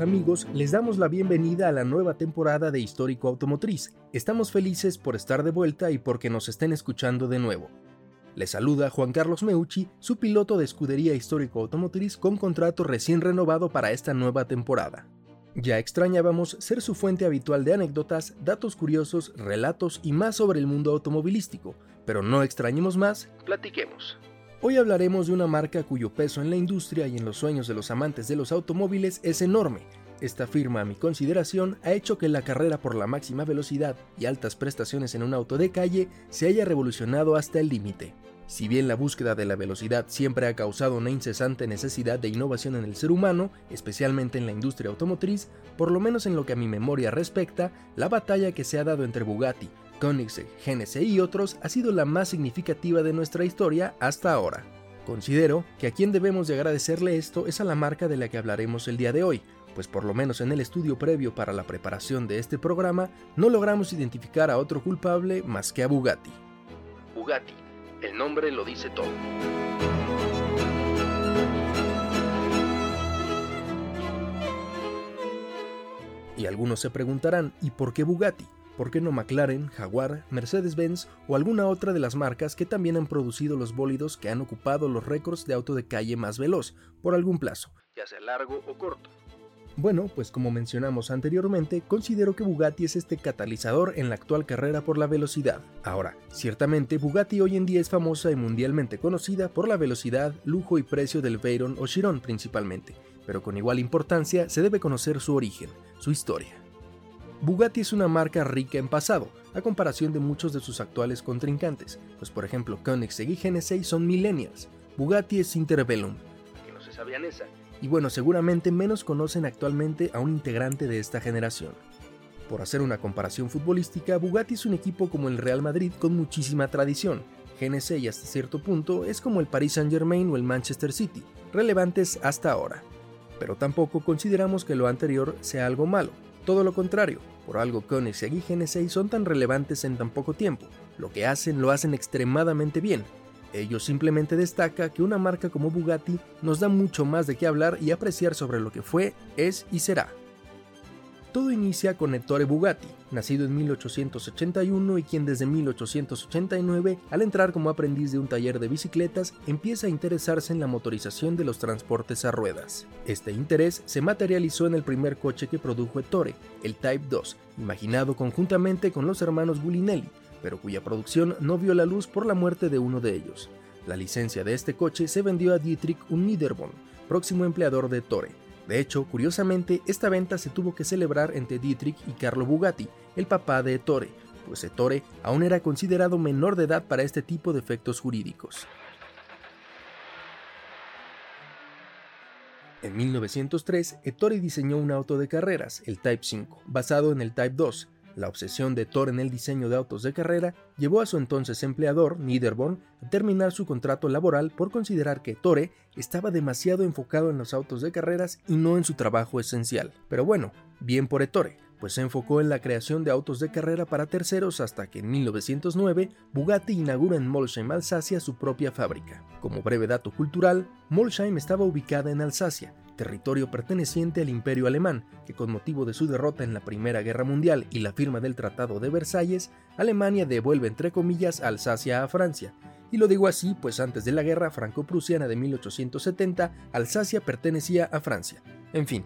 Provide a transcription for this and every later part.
amigos, les damos la bienvenida a la nueva temporada de Histórico Automotriz. Estamos felices por estar de vuelta y porque nos estén escuchando de nuevo. Les saluda Juan Carlos Meucci, su piloto de escudería Histórico Automotriz con contrato recién renovado para esta nueva temporada. Ya extrañábamos ser su fuente habitual de anécdotas, datos curiosos, relatos y más sobre el mundo automovilístico, pero no extrañemos más, platiquemos. Hoy hablaremos de una marca cuyo peso en la industria y en los sueños de los amantes de los automóviles es enorme. Esta firma, a mi consideración, ha hecho que la carrera por la máxima velocidad y altas prestaciones en un auto de calle se haya revolucionado hasta el límite. Si bien la búsqueda de la velocidad siempre ha causado una incesante necesidad de innovación en el ser humano, especialmente en la industria automotriz, por lo menos en lo que a mi memoria respecta, la batalla que se ha dado entre Bugatti, Koenigsegg, GNC y otros ha sido la más significativa de nuestra historia hasta ahora. Considero que a quien debemos de agradecerle esto es a la marca de la que hablaremos el día de hoy, pues por lo menos en el estudio previo para la preparación de este programa no logramos identificar a otro culpable más que a Bugatti. Bugatti, el nombre lo dice todo. Y algunos se preguntarán, ¿y por qué Bugatti? ¿Por qué no McLaren, Jaguar, Mercedes-Benz o alguna otra de las marcas que también han producido los bólidos que han ocupado los récords de auto de calle más veloz por algún plazo, ya sea largo o corto? Bueno, pues como mencionamos anteriormente, considero que Bugatti es este catalizador en la actual carrera por la velocidad. Ahora, ciertamente Bugatti hoy en día es famosa y mundialmente conocida por la velocidad, lujo y precio del Veyron o Chiron principalmente, pero con igual importancia se debe conocer su origen, su historia. Bugatti es una marca rica en pasado, a comparación de muchos de sus actuales contrincantes, pues por ejemplo Koenigsegg y GN6 son millennials, Bugatti es interbellum, que no se sabían esa, y bueno, seguramente menos conocen actualmente a un integrante de esta generación. Por hacer una comparación futbolística, Bugatti es un equipo como el Real Madrid con muchísima tradición, GN6 hasta cierto punto es como el Paris Saint Germain o el Manchester City, relevantes hasta ahora. Pero tampoco consideramos que lo anterior sea algo malo, todo lo contrario, por algo Koenigsegg y GN6 son tan relevantes en tan poco tiempo. Lo que hacen lo hacen extremadamente bien. Ello simplemente destaca que una marca como Bugatti nos da mucho más de qué hablar y apreciar sobre lo que fue, es y será. Todo inicia con Ettore Bugatti, nacido en 1881 y quien desde 1889, al entrar como aprendiz de un taller de bicicletas, empieza a interesarse en la motorización de los transportes a ruedas. Este interés se materializó en el primer coche que produjo Ettore, el Type 2, imaginado conjuntamente con los hermanos Gulinelli, pero cuya producción no vio la luz por la muerte de uno de ellos. La licencia de este coche se vendió a Dietrich Unniederborn, próximo empleador de Ettore, de hecho, curiosamente, esta venta se tuvo que celebrar entre Dietrich y Carlo Bugatti, el papá de Ettore, pues Ettore aún era considerado menor de edad para este tipo de efectos jurídicos. En 1903, Ettore diseñó un auto de carreras, el Type 5, basado en el Type 2, la obsesión de Thor en el diseño de autos de carrera llevó a su entonces empleador, Niederborn, a terminar su contrato laboral por considerar que Tore estaba demasiado enfocado en los autos de carreras y no en su trabajo esencial. Pero bueno, bien por Ettore, pues se enfocó en la creación de autos de carrera para terceros hasta que en 1909 Bugatti inaugura en Molsheim, Alsacia, su propia fábrica. Como breve dato cultural, Molsheim estaba ubicada en Alsacia, territorio perteneciente al Imperio Alemán, que con motivo de su derrota en la Primera Guerra Mundial y la firma del Tratado de Versalles, Alemania devuelve entre comillas Alsacia a Francia. Y lo digo así, pues antes de la Guerra Franco-Prusiana de 1870, Alsacia pertenecía a Francia. En fin,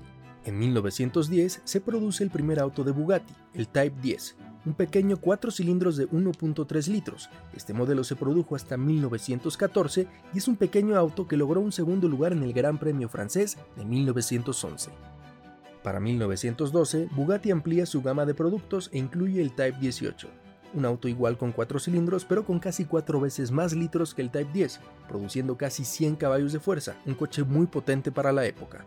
en 1910 se produce el primer auto de Bugatti, el Type 10, un pequeño 4 cilindros de 1.3 litros. Este modelo se produjo hasta 1914 y es un pequeño auto que logró un segundo lugar en el Gran Premio francés de 1911. Para 1912, Bugatti amplía su gama de productos e incluye el Type 18, un auto igual con 4 cilindros pero con casi 4 veces más litros que el Type 10, produciendo casi 100 caballos de fuerza, un coche muy potente para la época.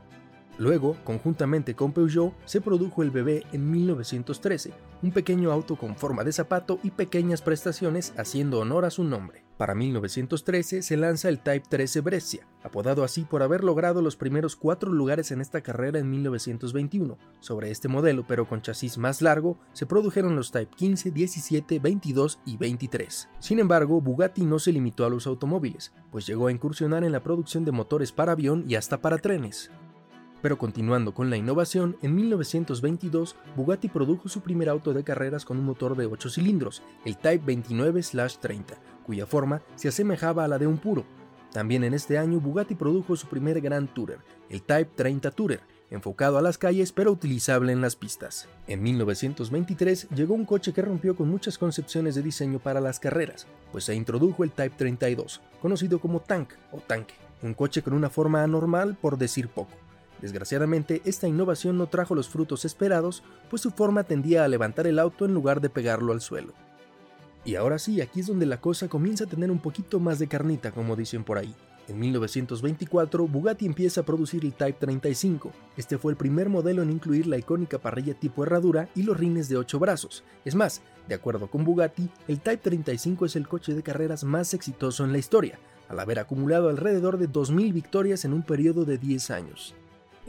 Luego, conjuntamente con Peugeot, se produjo el BB en 1913, un pequeño auto con forma de zapato y pequeñas prestaciones haciendo honor a su nombre. Para 1913 se lanza el Type 13 Brescia, apodado así por haber logrado los primeros cuatro lugares en esta carrera en 1921. Sobre este modelo, pero con chasis más largo, se produjeron los Type 15, 17, 22 y 23. Sin embargo, Bugatti no se limitó a los automóviles, pues llegó a incursionar en la producción de motores para avión y hasta para trenes. Pero continuando con la innovación, en 1922 Bugatti produjo su primer auto de carreras con un motor de 8 cilindros, el Type 29-30, cuya forma se asemejaba a la de un puro. También en este año Bugatti produjo su primer Grand Tourer, el Type 30 Tourer, enfocado a las calles pero utilizable en las pistas. En 1923 llegó un coche que rompió con muchas concepciones de diseño para las carreras, pues se introdujo el Type 32, conocido como Tank o Tanque, un coche con una forma anormal por decir poco. Desgraciadamente, esta innovación no trajo los frutos esperados, pues su forma tendía a levantar el auto en lugar de pegarlo al suelo. Y ahora sí, aquí es donde la cosa comienza a tener un poquito más de carnita, como dicen por ahí. En 1924, Bugatti empieza a producir el Type 35. Este fue el primer modelo en incluir la icónica parrilla tipo herradura y los rines de 8 brazos. Es más, de acuerdo con Bugatti, el Type 35 es el coche de carreras más exitoso en la historia, al haber acumulado alrededor de 2.000 victorias en un periodo de 10 años.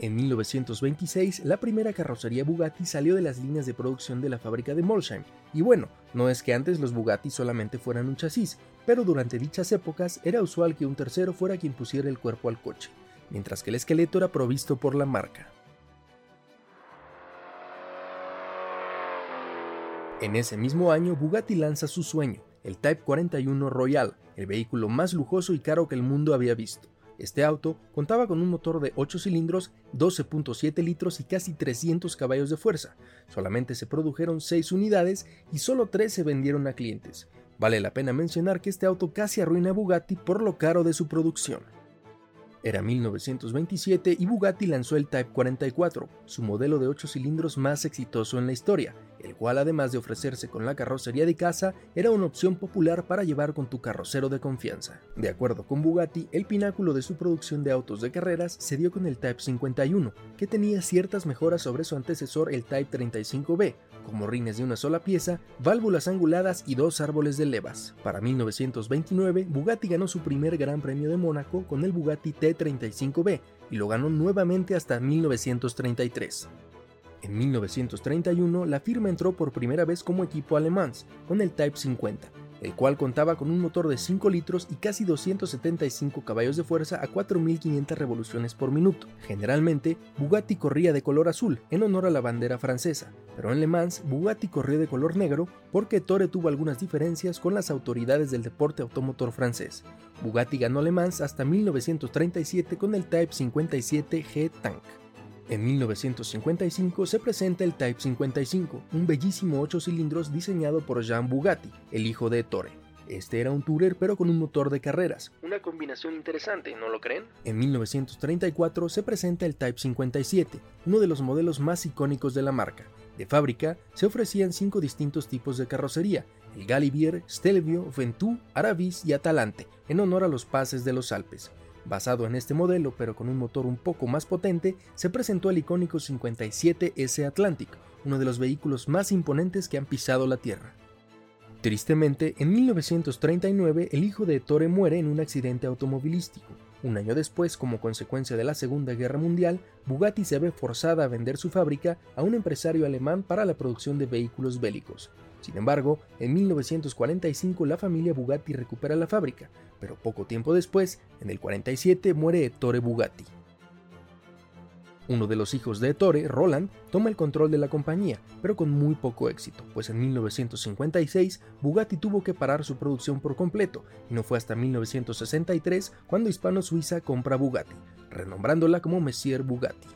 En 1926, la primera carrocería Bugatti salió de las líneas de producción de la fábrica de Molsheim. Y bueno, no es que antes los Bugatti solamente fueran un chasis, pero durante dichas épocas era usual que un tercero fuera quien pusiera el cuerpo al coche, mientras que el esqueleto era provisto por la marca. En ese mismo año, Bugatti lanza su sueño, el Type 41 Royal, el vehículo más lujoso y caro que el mundo había visto. Este auto contaba con un motor de 8 cilindros, 12.7 litros y casi 300 caballos de fuerza. Solamente se produjeron 6 unidades y solo 3 se vendieron a clientes. Vale la pena mencionar que este auto casi arruina a Bugatti por lo caro de su producción. Era 1927 y Bugatti lanzó el Type 44, su modelo de 8 cilindros más exitoso en la historia, el cual además de ofrecerse con la carrocería de casa, era una opción popular para llevar con tu carrocero de confianza. De acuerdo con Bugatti, el pináculo de su producción de autos de carreras se dio con el Type 51, que tenía ciertas mejoras sobre su antecesor el Type 35B, como rines de una sola pieza, válvulas anguladas y dos árboles de levas. Para 1929, Bugatti ganó su primer Gran Premio de Mónaco con el Bugatti T35B y lo ganó nuevamente hasta 1933. En 1931, la firma entró por primera vez como equipo alemán, con el Type 50, el cual contaba con un motor de 5 litros y casi 275 caballos de fuerza a 4.500 revoluciones por minuto. Generalmente, Bugatti corría de color azul, en honor a la bandera francesa, pero en Le Mans, Bugatti corrió de color negro porque Tore tuvo algunas diferencias con las autoridades del deporte automotor francés. Bugatti ganó Le Mans hasta 1937 con el Type 57 G Tank. En 1955 se presenta el Type 55, un bellísimo 8 cilindros diseñado por Jean Bugatti, el hijo de Ettore. Este era un Tourer pero con un motor de carreras. Una combinación interesante, ¿no lo creen? En 1934 se presenta el Type 57, uno de los modelos más icónicos de la marca. De fábrica se ofrecían cinco distintos tipos de carrocería, el Galibier, Stelvio, Ventú, Aravis y Atalante, en honor a los pases de los Alpes. Basado en este modelo, pero con un motor un poco más potente, se presentó el icónico 57S Atlantic, uno de los vehículos más imponentes que han pisado la Tierra. Tristemente, en 1939 el hijo de Ettore muere en un accidente automovilístico. Un año después, como consecuencia de la Segunda Guerra Mundial, Bugatti se ve forzada a vender su fábrica a un empresario alemán para la producción de vehículos bélicos. Sin embargo, en 1945 la familia Bugatti recupera la fábrica, pero poco tiempo después, en el 47, muere Ettore Bugatti. Uno de los hijos de Ettore, Roland, toma el control de la compañía, pero con muy poco éxito, pues en 1956 Bugatti tuvo que parar su producción por completo, y no fue hasta 1963 cuando Hispano Suiza compra Bugatti, renombrándola como Messier Bugatti.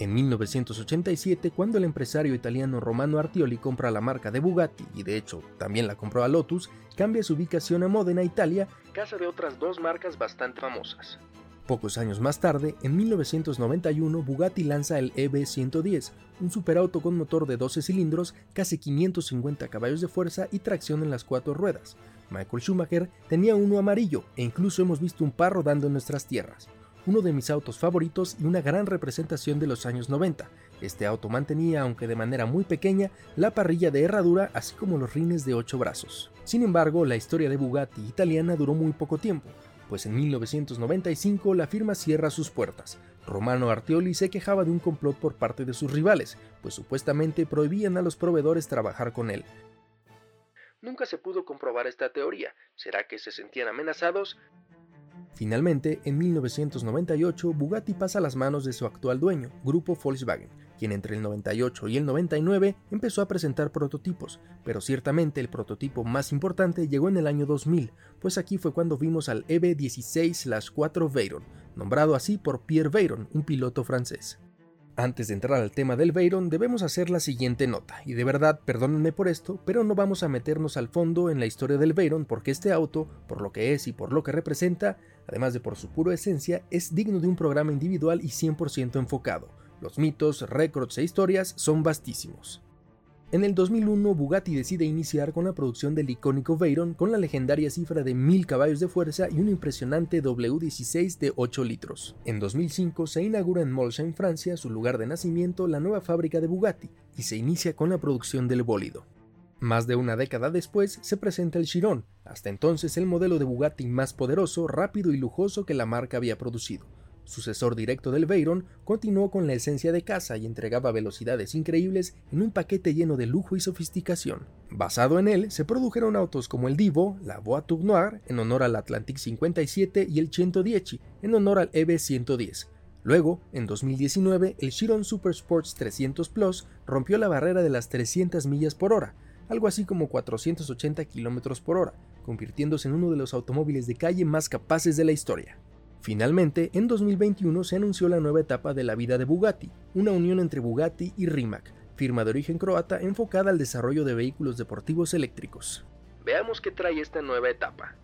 En 1987, cuando el empresario italiano Romano Artioli compra la marca de Bugatti, y de hecho también la compró a Lotus, cambia su ubicación a Modena, Italia, casa de otras dos marcas bastante famosas. Pocos años más tarde, en 1991, Bugatti lanza el EB110, un superauto con motor de 12 cilindros, casi 550 caballos de fuerza y tracción en las cuatro ruedas. Michael Schumacher tenía uno amarillo e incluso hemos visto un par rodando en nuestras tierras uno de mis autos favoritos y una gran representación de los años 90. Este auto mantenía, aunque de manera muy pequeña, la parrilla de herradura así como los rines de 8 brazos. Sin embargo, la historia de Bugatti italiana duró muy poco tiempo, pues en 1995 la firma cierra sus puertas. Romano Artioli se quejaba de un complot por parte de sus rivales, pues supuestamente prohibían a los proveedores trabajar con él. Nunca se pudo comprobar esta teoría. ¿Será que se sentían amenazados? Finalmente, en 1998, Bugatti pasa a las manos de su actual dueño, Grupo Volkswagen, quien entre el 98 y el 99 empezó a presentar prototipos, pero ciertamente el prototipo más importante llegó en el año 2000, pues aquí fue cuando vimos al EV16-4 Veyron, nombrado así por Pierre Veyron, un piloto francés. Antes de entrar al tema del Veyron, debemos hacer la siguiente nota, y de verdad, perdónenme por esto, pero no vamos a meternos al fondo en la historia del Veyron porque este auto, por lo que es y por lo que representa, además de por su pura esencia, es digno de un programa individual y 100% enfocado. Los mitos, récords e historias son vastísimos. En el 2001, Bugatti decide iniciar con la producción del icónico Veyron con la legendaria cifra de 1000 caballos de fuerza y un impresionante W16 de 8 litros. En 2005 se inaugura en Molsheim, Francia, su lugar de nacimiento, la nueva fábrica de Bugatti y se inicia con la producción del bólido. Más de una década después se presenta el Chiron, hasta entonces el modelo de Bugatti más poderoso, rápido y lujoso que la marca había producido sucesor directo del Veyron, continuó con la esencia de casa y entregaba velocidades increíbles en un paquete lleno de lujo y sofisticación. Basado en él, se produjeron autos como el Divo, la Voiture Noire, en honor al Atlantic 57, y el 110 en honor al EV 110. Luego, en 2019, el Chiron Super Sports 300 Plus rompió la barrera de las 300 millas por hora, algo así como 480 km por hora, convirtiéndose en uno de los automóviles de calle más capaces de la historia. Finalmente, en 2021 se anunció la nueva etapa de la vida de Bugatti, una unión entre Bugatti y Rimac, firma de origen croata enfocada al desarrollo de vehículos deportivos eléctricos. Veamos qué trae esta nueva etapa.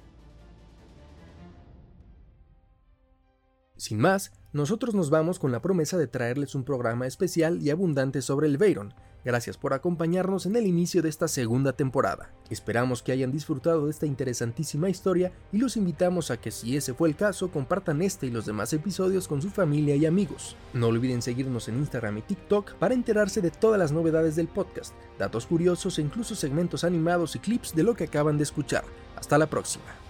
Sin más, nosotros nos vamos con la promesa de traerles un programa especial y abundante sobre el Veyron, Gracias por acompañarnos en el inicio de esta segunda temporada. Esperamos que hayan disfrutado de esta interesantísima historia y los invitamos a que si ese fue el caso compartan este y los demás episodios con su familia y amigos. No olviden seguirnos en Instagram y TikTok para enterarse de todas las novedades del podcast, datos curiosos e incluso segmentos animados y clips de lo que acaban de escuchar. Hasta la próxima.